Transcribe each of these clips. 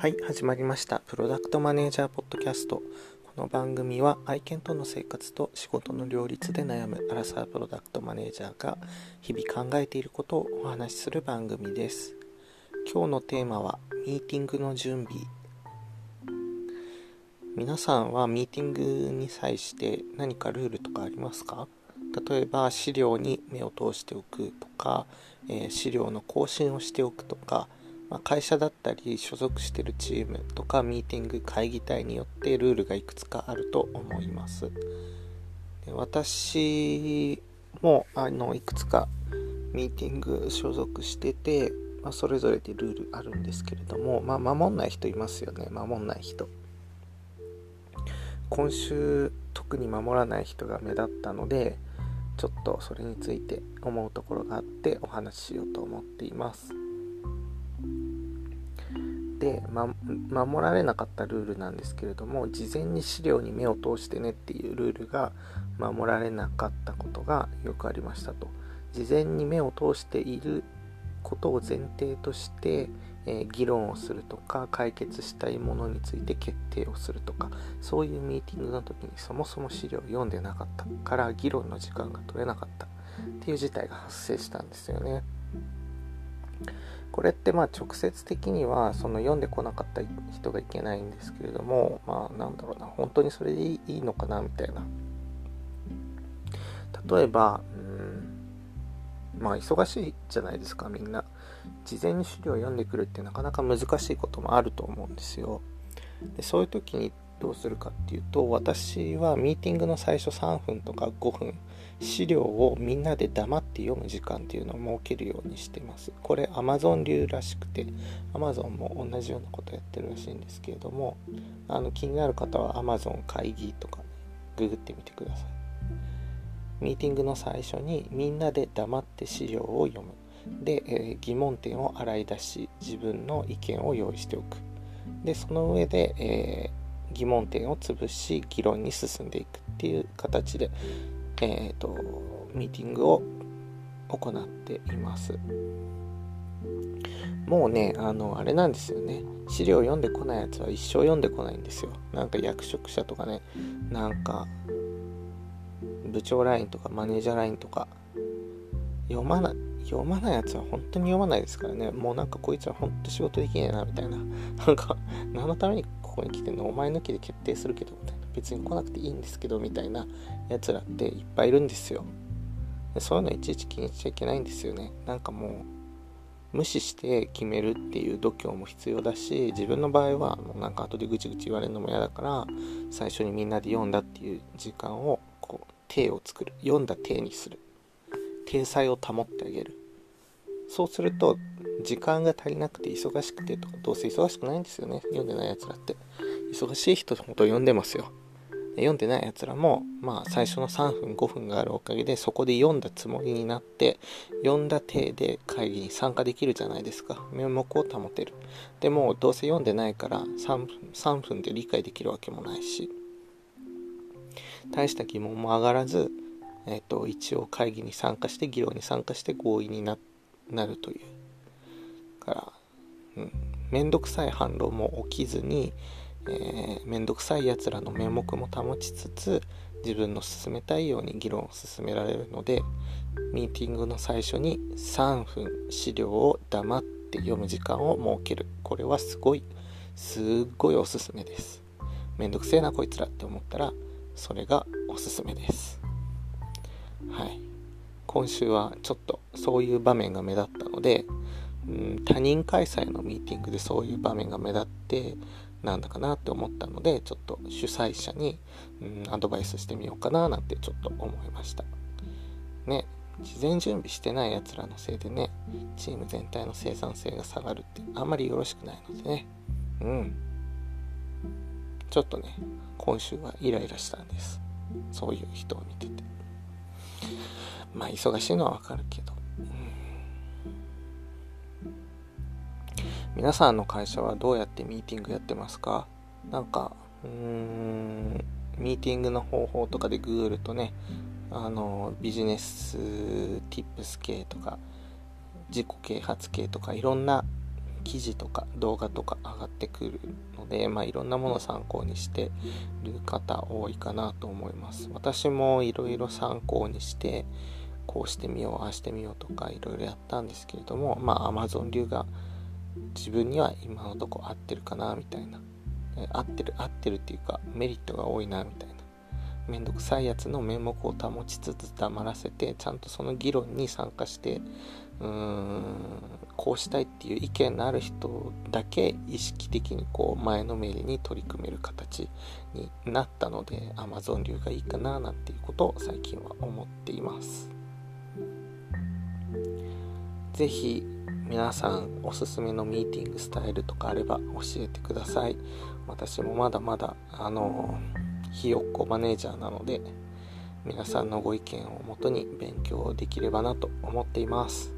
はい始まりました。プロダクトマネージャーポッドキャスト。この番組は愛犬との生活と仕事の両立で悩むアラサープロダクトマネージャーが日々考えていることをお話しする番組です。今日のテーマはミーティングの準備。皆さんはミーティングに際して何かルールとかありますか？例えば資料に目を通しておくとか、えー、資料の更新をしておくとかまあ、会社だったり所属してるチームとかミーティング会議体によってルールがいくつかあると思います。で私もあのいくつかミーティング所属してて、まあ、それぞれでルールあるんですけれども、まあ、守んない人いますよね。守んない人。今週特に守らない人が目立ったのでちょっとそれについて思うところがあってお話ししようと思っています。で、ま、守られなかったルールなんですけれども事前に資料に目を通してねっていうルールが守られなかったことがよくありましたと事前に目を通していることを前提として、えー、議論をするとか解決したいものについて決定をするとかそういうミーティングの時にそもそも資料を読んでなかったから議論の時間が取れなかったっていう事態が発生したんですよね。これってまあ直接的にはその読んでこなかった人がいけないんですけれどもまあなんだろうな本当にそれでいいのかなみたいな。例えばうんまあ忙しいじゃないですかみんな。事前に資料を読んでくるってなかなか難しいこともあると思うんですよ。でそういう時にどうするかっていうと私はミーティングの最初3分とか5分資料をみんなで黙って読む時間っていうのを設けるようにしてます。これ Amazon 流らしくて Amazon も同じようなことやってるらしいんですけれどもあの気になる方は Amazon 会議とか、ググってみてください。ミーティングの最初にみんなで黙って資料を読む。で、えー、疑問点を洗い出し自分の意見を用意しておく。でその上で、えー、疑問点を潰し議論に進んでいくっていう形でえっ、ー、と、ミーティングを行っています。もうね、あの、あれなんですよね。資料読んでこないやつは一生読んでこないんですよ。なんか役職者とかね、なんか、部長ラインとかマネージャーラインとか、読まない、読まないやつは本当に読まないですからね。もうなんかこいつは本当仕事できねえな、みたいな。なんか、何のためにこに来てんのお前抜きで決定するけど、みたいな。別に来なくていいんですけどみたいなやつらっていっぱいいるんですよ。でそういうのいちいち気にしちゃいけないんですよね。なんかもう無視して決めるっていう度胸も必要だし自分の場合はもうなんか後でぐちぐち言われるのも嫌だから最初にみんなで読んだっていう時間をこう体を作る。読んだ体にする。体裁を保ってあげる。そうすると時間が足りなくて忙しくてとかどうせ忙しくないんですよね。読んでないやつらって。忙しい人ほど読んでますよ。読んでないやつらも、まあ、最初の3分5分があるおかげでそこで読んだつもりになって読んだ体で会議に参加できるじゃないですか。面目を保てる。でもどうせ読んでないから 3, 分3分で理解できるわけもないし。大した疑問も上がらず、えーと、一応会議に参加して議論に参加して合意になるという。から、うん、めんくさい反論も起きずにえー、めんどくさいやつらの面目も保ちつつ自分の進めたいように議論を進められるのでミーティングの最初に3分資料を黙って読む時間を設ける。これはすごいすっごいおすすめです。めんどくせえなこいつらって思ったらそれがおすすめです。はい。今週はちょっとそういう場面が目立ったのでうん他人開催のミーティングでそういう場面が目立ってなんだかなって思ったのでちょっと主催者に、うん、アドバイスしてみようかななんてちょっと思いました。ね事前準備してないやつらのせいでねチーム全体の生産性が下がるってあんまりよろしくないのでね。うん。ちょっとね今週はイライラしたんです。そういう人を見てて。まあ忙しいのはわかるけど。皆さんの会社はどうやってミーティングやってますか？なんか、うーん、ミーティングの方法とかでグーるとね、あの、ビジネスティップス系とか、自己啓発系とか、いろんな記事とか動画とか上がってくるので、まあ、いろんなものを参考にしてる方多いかなと思います。私もいろいろ参考にしてこうしてみようああしてみようとかいろいろやったんですけれどもまあ Amazon 流が自分には今のとこ合ってるかなみたいな。合ってる合ってるっていうかメリットが多いなみたいな。めんどくさいやつの面目を保ちつつ黙らせてちゃんとその議論に参加してうーんこうしたいっていう意見のある人だけ意識的にこう前のめりに取り組める形になったので Amazon 流がいいかななんていうことを最近は思っています。是非皆さんおすすめのミーティングスタイルとかあれば教えてください。私もまだまだあのひよっこマネージャーなので皆さんのご意見をもとに勉強できればなと思っています。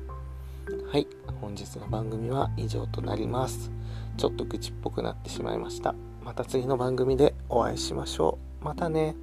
はい本日の番組は以上となります。ちょっと愚痴っぽくなってしまいました。また次の番組でお会いしましょう。またね。